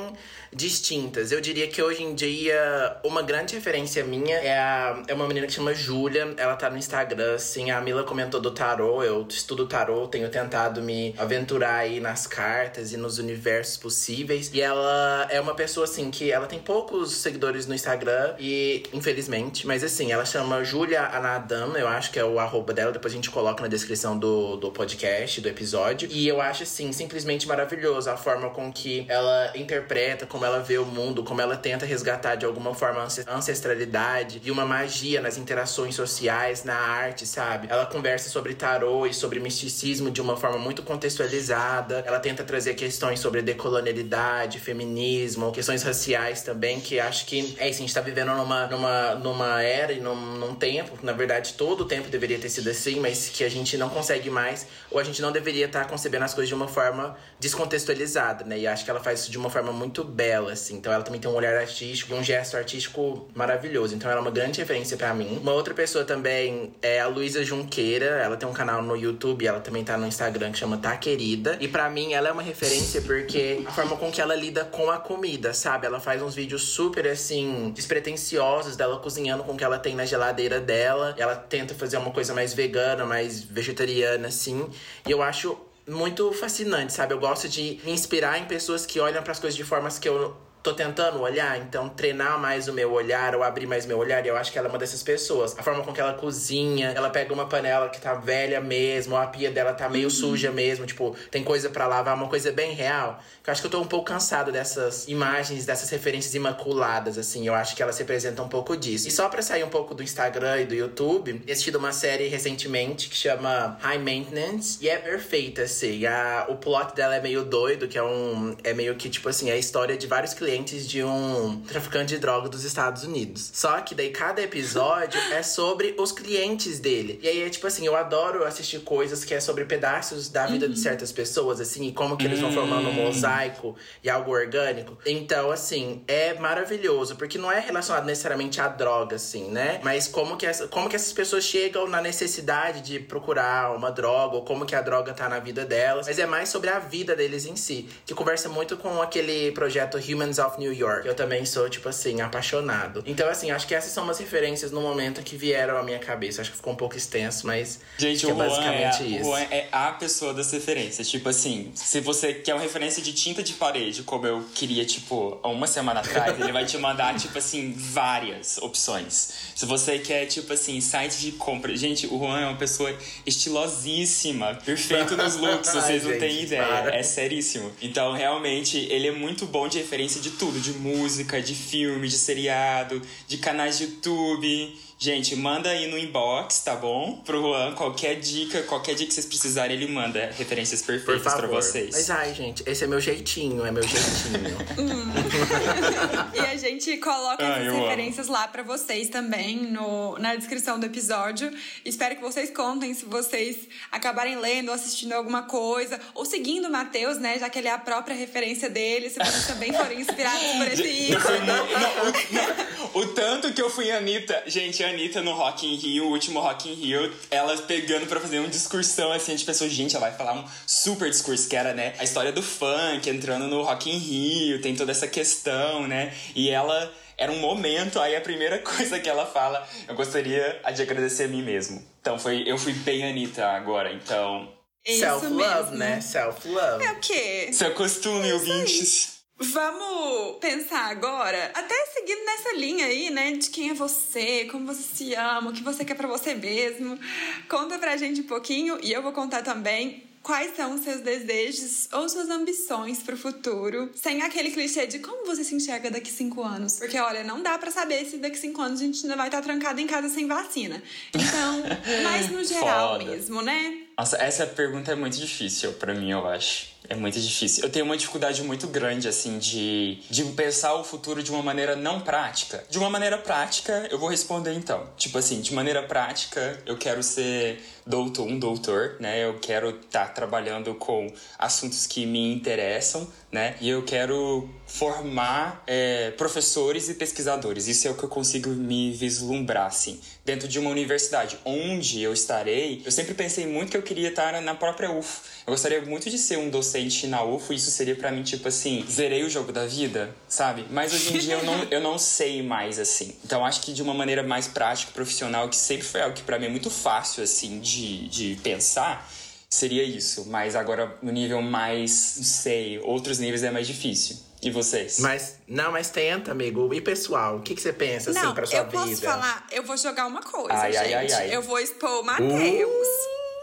distintas. Eu diria que hoje em dia, uma grande referência minha é, a, é uma menina que chama Júlia. Ela tá no Instagram, assim. A Mila comentou do tarô. Eu estudo tarô, tenho tentado me aventurar aí nas cartas e nos universos possíveis. E ela é uma pessoa, assim, que ela tem poucos seguidores no Instagram. E, infelizmente, mas assim, ela chama Júlia Anadam, eu acho que é o arroba dela. Depois a gente coloca na descrição do, do podcast, do episódio. E eu acho, assim, simplesmente maravilhoso a forma com que ela interpreta, como ela vê o mundo, como ela tenta resgatar de alguma forma a ancestralidade e uma magia nas interações sociais, na arte, sabe? Ela conversa sobre tarô e sobre misticismo de uma forma muito contextualizada. Ela tenta trazer questões sobre decolonialidade, feminismo, questões raciais também, que acho que é isso, a gente tá vivendo numa, numa, numa era e num, num tempo, na verdade todo o tempo deveria ter sido assim, mas que a gente não consegue mais, ou a gente não deveria estar tá concebendo as coisas de uma forma descontextualizada, né? E acho que ela faz isso de uma forma muito bela dela, assim. Então ela também tem um olhar artístico e um gesto artístico maravilhoso. Então ela é uma grande referência para mim. Uma outra pessoa também é a Luísa Junqueira. Ela tem um canal no YouTube, ela também tá no Instagram que chama Tá Querida. E para mim ela é uma referência porque a forma com que ela lida com a comida, sabe? Ela faz uns vídeos super assim despretensiosos dela cozinhando com o que ela tem na geladeira dela. Ela tenta fazer uma coisa mais vegana, mais vegetariana assim. E eu acho muito fascinante, sabe? Eu gosto de me inspirar em pessoas que olham para as coisas de formas que eu tô tentando olhar, então treinar mais o meu olhar ou abrir mais meu olhar, e eu acho que ela é uma dessas pessoas. A forma com que ela cozinha, ela pega uma panela que tá velha mesmo, a pia dela tá meio uhum. suja mesmo, tipo, tem coisa para lavar, uma coisa bem real. Eu acho que eu tô um pouco cansado dessas imagens, dessas referências imaculadas, assim. Eu acho que elas representam um pouco disso. E só pra sair um pouco do Instagram e do YouTube, assisti uma série recentemente que chama High Maintenance, e é perfeita, assim. A, o plot dela é meio doido, que é um. É meio que, tipo assim, é a história de vários clientes de um traficante de droga dos Estados Unidos. Só que daí cada episódio é sobre os clientes dele. E aí é tipo assim, eu adoro assistir coisas que é sobre pedaços da vida uhum. de certas pessoas, assim, e como que eles vão formando um hum. mosaico e algo orgânico. Então, assim, é maravilhoso, porque não é relacionado necessariamente à droga, assim, né? Mas como que, essa, como que essas pessoas chegam na necessidade de procurar uma droga, ou como que a droga tá na vida delas. Mas é mais sobre a vida deles em si, que conversa muito com aquele projeto Humans of New York. Eu também sou, tipo assim, apaixonado. Então, assim, acho que essas são umas referências no momento que vieram à minha cabeça. Acho que ficou um pouco extenso, mas. Gente, o é basicamente é, isso. O Juan é a pessoa das referências. Tipo assim, se você quer uma referência de tinta de parede, como eu queria, tipo, há uma semana atrás, ele vai te mandar, tipo assim, várias opções. Se você quer, tipo assim, site de compra. Gente, o Juan é uma pessoa estilosíssima, perfeito nos looks, vocês Ai, não têm ideia. Para. É seríssimo. Então, realmente, ele é muito bom de referência de tudo, de música, de filme, de seriado, de canais de YouTube. Gente, manda aí no inbox, tá bom? Pro Juan, qualquer dica, qualquer dica que vocês precisarem, ele manda referências perfeitas para vocês. Mas ai, gente, esse é meu jeitinho, é meu jeitinho. e a gente coloca ai, essas referências amo. lá para vocês também no, na descrição do episódio. Espero que vocês contem se vocês acabarem lendo ou assistindo alguma coisa, ou seguindo o Matheus, né? Já que ele é a própria referência dele, se vocês também forem inspirados por esse ícone. Não, não, o, o, tanto que eu fui Anitta, gente, a Anitta no Rock in Rio, o último Rock in Rio, ela pegando para fazer uma discursão assim, de pessoas, gente, ela vai falar um super discurso que era, né, a história do funk entrando no Rock in Rio, tem toda essa questão, né? E ela era um momento, aí a primeira coisa que ela fala, eu gostaria de agradecer a mim mesmo. Então foi, eu fui bem Anitta agora, então Self-love, né? Self-love. É o quê? Seu costume, é ouvintes. Vamos pensar agora, até seguindo nessa linha aí, né, de quem é você, como você se ama, o que você quer para você mesmo. Conta pra gente um pouquinho e eu vou contar também quais são os seus desejos ou suas ambições para o futuro, sem aquele clichê de como você se enxerga daqui cinco anos. Porque, olha, não dá para saber se daqui cinco anos a gente ainda vai estar trancado em casa sem vacina. Então, mais no geral Foda. mesmo, né? Nossa, essa pergunta é muito difícil para mim, eu acho. É muito difícil. Eu tenho uma dificuldade muito grande, assim, de, de pensar o futuro de uma maneira não prática. De uma maneira prática, eu vou responder então. Tipo assim, de maneira prática, eu quero ser doutor, um doutor, né? Eu quero estar tá trabalhando com assuntos que me interessam, né? E eu quero formar é, professores e pesquisadores. Isso é o que eu consigo me vislumbrar, assim. Dentro de uma universidade onde eu estarei, eu sempre pensei muito que eu queria estar na própria UF eu gostaria muito de ser um docente na UFO, isso seria para mim tipo assim, zerei o jogo da vida, sabe? Mas hoje em dia eu não, eu não sei mais assim. Então acho que de uma maneira mais prática, profissional, que sempre foi algo que para mim é muito fácil assim de, de pensar, seria isso. Mas agora no nível mais, não sei, outros níveis é mais difícil. E vocês? Mas, não, mas tenta, amigo. E pessoal, o que, que você pensa, assim, não, pra sua vida? Não, eu posso falar, eu vou jogar uma coisa, ai, gente. Ai, ai, ai. Eu vou expor o Matheus.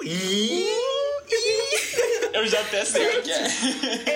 Uh, eu já até sei o que é.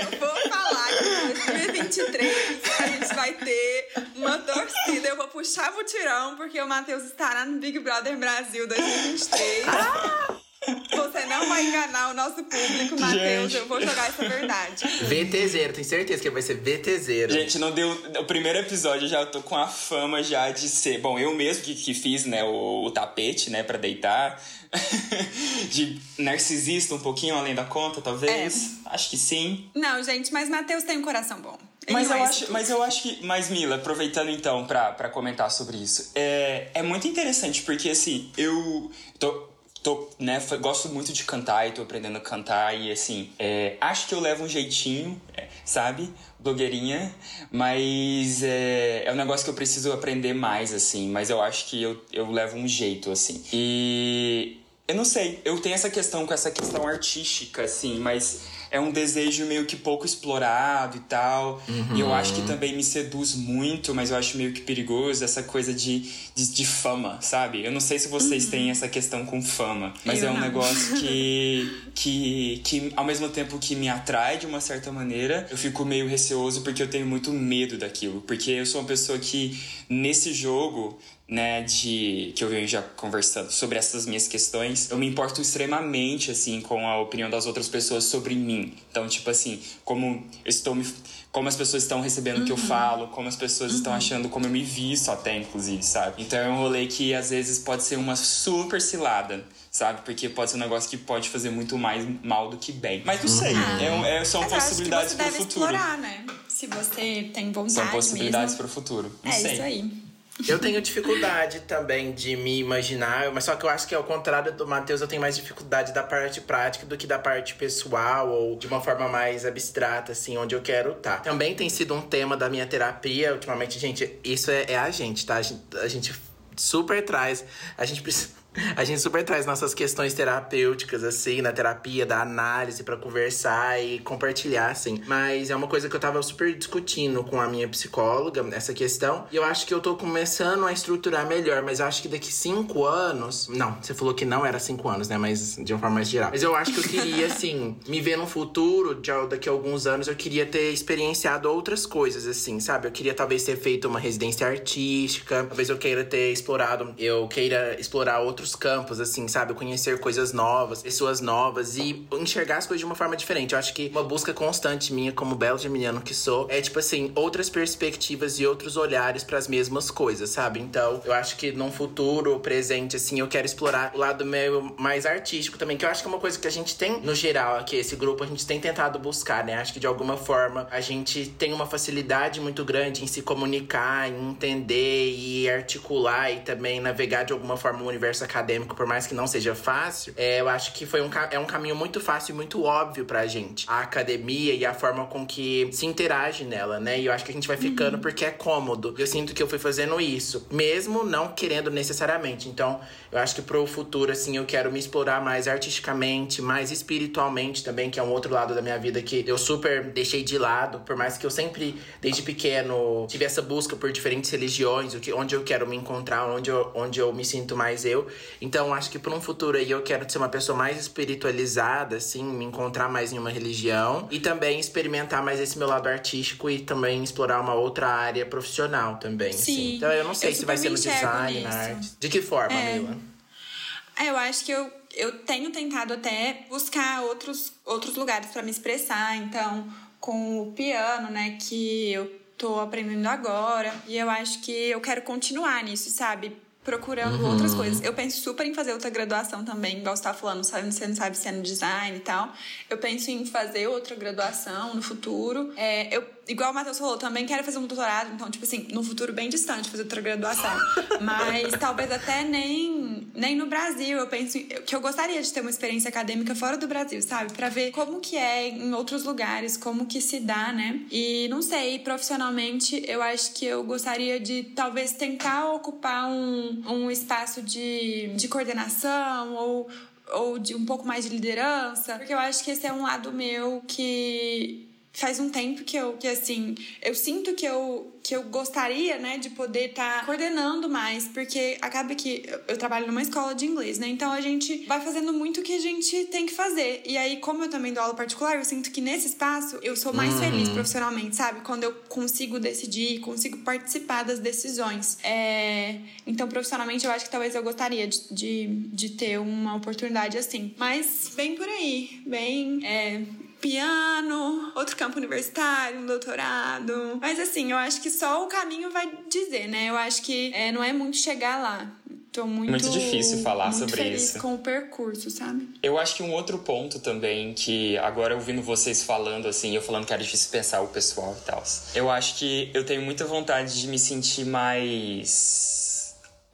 Eu vou falar que em 2023 a gente vai ter uma torcida. Eu vou puxar mutirão, porque o Matheus estará no Big Brother Brasil 2023. Ah! Você não vai enganar o nosso público, Matheus. Eu vou jogar essa verdade. VTZero, tenho certeza que vai ser VTZero. Gente, não deu. O primeiro episódio já tô com a fama já de ser. Bom, eu mesmo que, que fiz, né, o, o tapete, né, pra deitar. de narcisista um pouquinho além da conta, talvez. É. Acho que sim. Não, gente, mas Matheus tem um coração bom. Mas eu, acho, mas eu acho que. Mas, Mila, aproveitando então para comentar sobre isso, é, é muito interessante, porque assim, eu tô. Tô, né, gosto muito de cantar e tô aprendendo a cantar e assim, é, acho que eu levo um jeitinho, é, sabe? blogueirinha, mas é, é um negócio que eu preciso aprender mais, assim, mas eu acho que eu, eu levo um jeito, assim. E eu não sei, eu tenho essa questão com essa questão artística, assim, mas é um desejo meio que pouco explorado e tal. Uhum. E eu acho que também me seduz muito, mas eu acho meio que perigoso essa coisa de, de, de fama, sabe? Eu não sei se vocês uhum. têm essa questão com fama, mas eu é um não. negócio que, que, que, ao mesmo tempo que me atrai de uma certa maneira, eu fico meio receoso porque eu tenho muito medo daquilo. Porque eu sou uma pessoa que, nesse jogo, né, de que eu venho já conversando sobre essas minhas questões, eu me importo extremamente assim com a opinião das outras pessoas sobre mim. Então, tipo assim, como eu estou me como as pessoas estão recebendo o que eu uhum. falo, como as pessoas uhum. estão achando como eu me visto até inclusive, sabe? Então é um rolê que às vezes pode ser uma super cilada sabe? Porque pode ser um negócio que pode fazer muito mais mal do que bem. Mas não sei, uhum. é, é, são Mas possibilidades para o futuro. Explorar, né? Se você tem vontade São possibilidades para o futuro. Não é sei. isso aí. Eu tenho dificuldade também de me imaginar, mas só que eu acho que ao contrário do Matheus, eu tenho mais dificuldade da parte prática do que da parte pessoal ou de uma forma mais abstrata, assim, onde eu quero estar. Tá. Também tem sido um tema da minha terapia ultimamente, gente. Isso é, é a gente, tá? A gente, a gente super traz. A gente precisa a gente super traz nossas questões terapêuticas, assim, na terapia, da análise para conversar e compartilhar, assim. Mas é uma coisa que eu tava super discutindo com a minha psicóloga, essa questão. E eu acho que eu tô começando a estruturar melhor, mas eu acho que daqui cinco anos. Não, você falou que não era cinco anos, né? Mas de uma forma mais geral. Mas eu acho que eu queria, assim, me ver no futuro, de, daqui a alguns anos, eu queria ter experienciado outras coisas, assim, sabe? Eu queria talvez ter feito uma residência artística, talvez eu queira ter explorado, eu queira explorar outros outros campos, assim, sabe? Conhecer coisas novas, pessoas novas e enxergar as coisas de uma forma diferente. Eu acho que uma busca constante minha, como belo geminiano que sou, é tipo assim, outras perspectivas e outros olhares para as mesmas coisas, sabe? Então, eu acho que num futuro presente, assim, eu quero explorar o lado meu mais artístico também, que eu acho que é uma coisa que a gente tem no geral aqui, esse grupo, a gente tem tentado buscar, né? Acho que de alguma forma a gente tem uma facilidade muito grande em se comunicar, em entender e articular e também navegar de alguma forma o universo acadêmico por mais que não seja fácil, é, eu acho que foi um, é um caminho muito fácil e muito óbvio pra gente. A academia e a forma com que se interage nela, né? E eu acho que a gente vai ficando uhum. porque é cômodo. Eu sinto que eu fui fazendo isso, mesmo não querendo necessariamente. Então, eu acho que pro futuro, assim, eu quero me explorar mais artisticamente, mais espiritualmente também, que é um outro lado da minha vida que eu super deixei de lado, por mais que eu sempre, desde pequeno, tive essa busca por diferentes religiões, o que, onde eu quero me encontrar, onde eu, onde eu me sinto mais eu. Então, acho que para um futuro aí eu quero ser uma pessoa mais espiritualizada, assim, me encontrar mais em uma religião e também experimentar mais esse meu lado artístico e também explorar uma outra área profissional também. Assim. Sim. Assim. Então, eu não sei eu se vai ser no design, nisso. na arte. De que forma, é. Mila? É, eu acho que eu, eu tenho tentado até buscar outros, outros lugares para me expressar. Então, com o piano, né, que eu tô aprendendo agora. E eu acho que eu quero continuar nisso, sabe? procurando uhum. outras coisas. Eu penso super em fazer outra graduação também, igual você tá falando, sabe, você não sabe se é no design e tal. Eu penso em fazer outra graduação no futuro. É, eu, igual o Matheus falou, também quero fazer um doutorado, então, tipo assim, no futuro bem distante, fazer outra graduação. Mas talvez até nem, nem no Brasil. Eu penso que eu gostaria de ter uma experiência acadêmica fora do Brasil, sabe? Para ver como que é em outros lugares, como que se dá, né? E não sei, profissionalmente, eu acho que eu gostaria de talvez tentar ocupar um um, espaço de, de coordenação ou, ou de um pouco mais de liderança, porque eu acho que esse é um lado meu que faz um tempo que eu que assim eu sinto que eu que eu gostaria né de poder estar tá coordenando mais porque acaba que eu, eu, trabalho numa escola de inglês né então a gente vai fazendo muito o que a gente tem que fazer. E aí como eu também dou aula particular eu sinto que nesse espaço eu sou mais uhum. feliz profissionalmente sabe? Quando eu consigo decidir consigo participar das decisões. É... então profissionalmente eu acho que talvez eu gostaria de, de, de ter uma oportunidade assim. Mas bem por aí bem é piano, outro campo universitário, um doutorado. Mas assim, eu acho que só o caminho vai dizer, né? Eu acho que é, não é muito chegar lá Tô muito, muito difícil falar muito sobre isso. com o percurso, sabe? Eu acho que um outro ponto também, que agora ouvindo vocês falando, assim, eu falando que era difícil pensar o pessoal e tal. Eu acho que eu tenho muita vontade de me sentir mais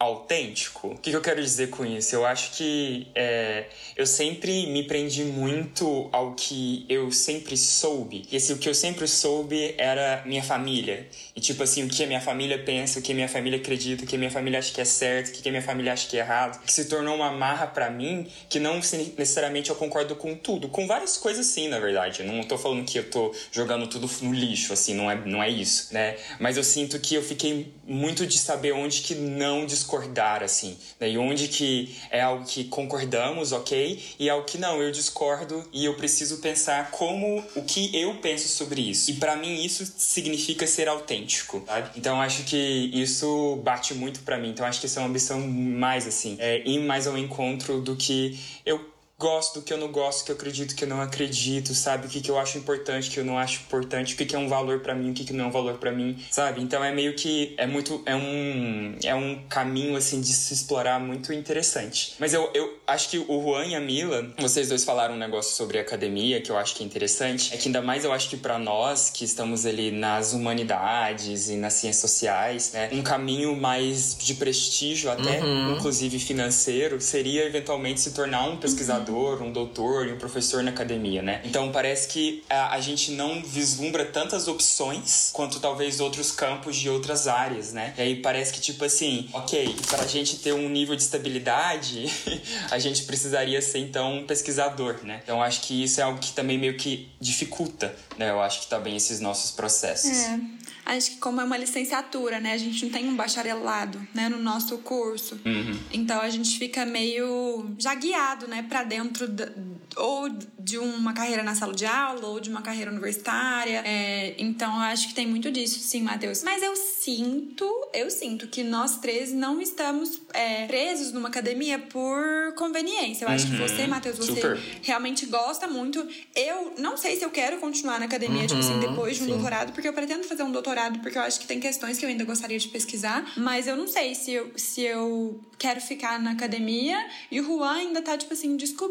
autêntico. O que, eu quero dizer com isso? Eu acho que é, eu sempre me prendi muito ao que eu sempre soube. E assim, o que eu sempre soube era minha família. E tipo assim, o que a minha família pensa, o que a minha família acredita, o que a minha família acha que é certo, o que a minha família acha que é errado. Que se tornou uma marra para mim que não necessariamente eu concordo com tudo. Com várias coisas sim, na verdade. Eu não tô falando que eu tô jogando tudo no lixo, assim, não é, não é isso, né? Mas eu sinto que eu fiquei muito de saber onde que não discordar, assim. Né? E onde que é algo que concordamos, ok? E algo que não, eu discordo e eu preciso pensar como o que eu penso sobre isso. E para mim isso significa ser autêntico, sabe? Então acho que isso bate muito para mim. Então acho que isso é uma ambição mais assim, é ir mais ao encontro do que eu gosto, do que eu não gosto, que eu acredito, que eu não acredito, sabe? O que, que eu acho importante, o que eu não acho importante, o que, que é um valor para mim, o que, que não é um valor para mim, sabe? Então é meio que é muito é um é um caminho assim de se explorar muito interessante. Mas eu, eu acho que o Juan e a Mila, vocês dois falaram um negócio sobre academia que eu acho que é interessante. É que ainda mais eu acho que para nós que estamos ali nas humanidades e nas ciências sociais, né, um caminho mais de prestígio até, uhum. inclusive financeiro, seria eventualmente se tornar um pesquisador um doutor e um professor na academia, né? Então parece que a, a gente não vislumbra tantas opções quanto talvez outros campos de outras áreas, né? E aí parece que, tipo assim, ok, para a gente ter um nível de estabilidade, a gente precisaria ser então um pesquisador, né? Então acho que isso é algo que também meio que dificulta, né? Eu acho que também esses nossos processos. É. Acho que como é uma licenciatura, né? A gente não tem um bacharelado, né? No nosso curso. Uhum. Então a gente fica meio já guiado, né? Pra dentro da, ou de uma carreira na sala de aula ou de uma carreira universitária. É, então eu acho que tem muito disso, sim, Matheus. Mas eu sinto, eu sinto que nós três não estamos é, presos numa academia por conveniência. Eu acho uhum. que você, Matheus, você Super. realmente gosta muito. Eu não sei se eu quero continuar na academia, uhum. tipo assim, uhum. depois de um sim. doutorado, porque eu pretendo fazer um doutorado doutorado, porque eu acho que tem questões que eu ainda gostaria de pesquisar, mas eu não sei se eu, se eu quero ficar na academia e o Juan ainda tá, tipo assim, descobrindo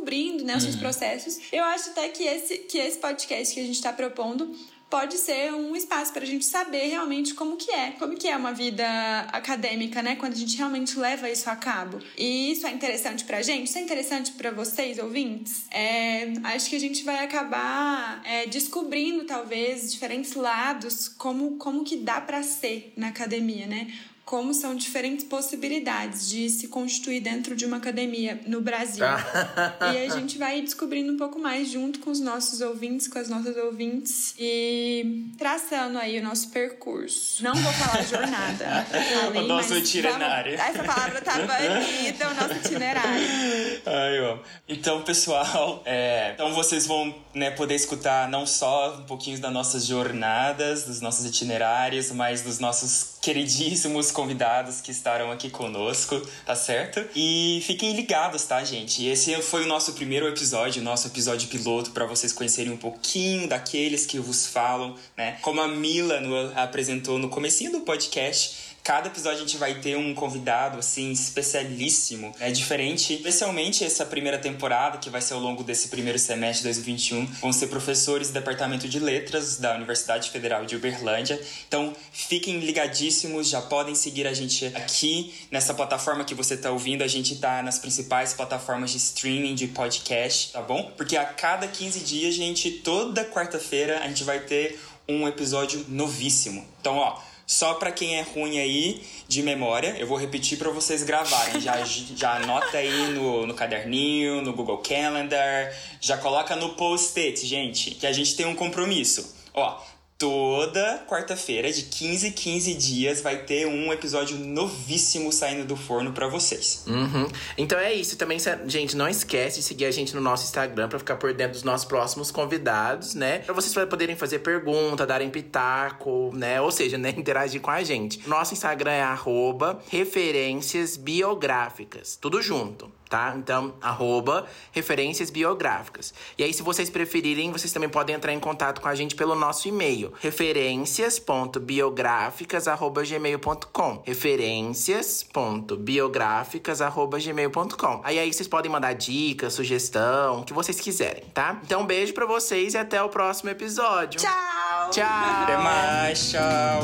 né, os seus uhum. processos. Eu acho até que esse, que esse podcast que a gente tá propondo pode ser um espaço para a gente saber realmente como que é, como que é uma vida acadêmica, né? Quando a gente realmente leva isso a cabo. E isso é interessante pra gente, isso é interessante para vocês, ouvintes. É, acho que a gente vai acabar é, descobrindo, talvez, diferentes lados, como, como que dá para ser na academia, né? Como são diferentes possibilidades de se constituir dentro de uma academia no Brasil. e a gente vai descobrindo um pouco mais junto com os nossos ouvintes, com as nossas ouvintes e traçando aí o nosso percurso. Não vou falar jornada. Falei, o nosso itinerário. Vamos... Essa palavra tá bonita, o nosso itinerário. Ai, ó. Então, pessoal, é... então vocês vão né, poder escutar não só um pouquinho das nossas jornadas, dos nossos itinerários, mas dos nossos queridíssimos convidados que estarão aqui conosco, tá certo? E fiquem ligados, tá, gente? Esse foi o nosso primeiro episódio, nosso episódio piloto, para vocês conhecerem um pouquinho daqueles que vos falam, né? Como a Mila no, apresentou no comecinho do podcast, Cada episódio a gente vai ter um convidado, assim, especialíssimo. É diferente, especialmente essa primeira temporada, que vai ser ao longo desse primeiro semestre de 2021. Vão ser professores do Departamento de Letras da Universidade Federal de Uberlândia. Então, fiquem ligadíssimos, já podem seguir a gente aqui nessa plataforma que você está ouvindo. A gente está nas principais plataformas de streaming de podcast, tá bom? Porque a cada 15 dias, gente, toda quarta-feira a gente vai ter um episódio novíssimo. Então, ó só para quem é ruim aí de memória, eu vou repetir para vocês gravarem. Já, já anota aí no, no caderninho, no Google Calendar, já coloca no post-it, gente, que a gente tem um compromisso. Ó, toda quarta-feira, de 15 em 15 dias, vai ter um episódio novíssimo saindo do forno para vocês. Uhum. Então é isso. Também, gente, não esquece de seguir a gente no nosso Instagram para ficar por dentro dos nossos próximos convidados, né? Pra vocês poderem fazer pergunta, darem pitaco, né? Ou seja, né? interagir com a gente. Nosso Instagram é arroba referências biográficas. Tudo junto tá? Então, arroba referências biográficas. E aí, se vocês preferirem, vocês também podem entrar em contato com a gente pelo nosso e-mail, referências.biográficas.gmail.com. Referências.biográficas.gmail.com. Aí aí vocês podem mandar dicas, sugestão, o que vocês quiserem, tá? Então, um beijo para vocês e até o próximo episódio. Tchau! Tchau! Até mais, tchau!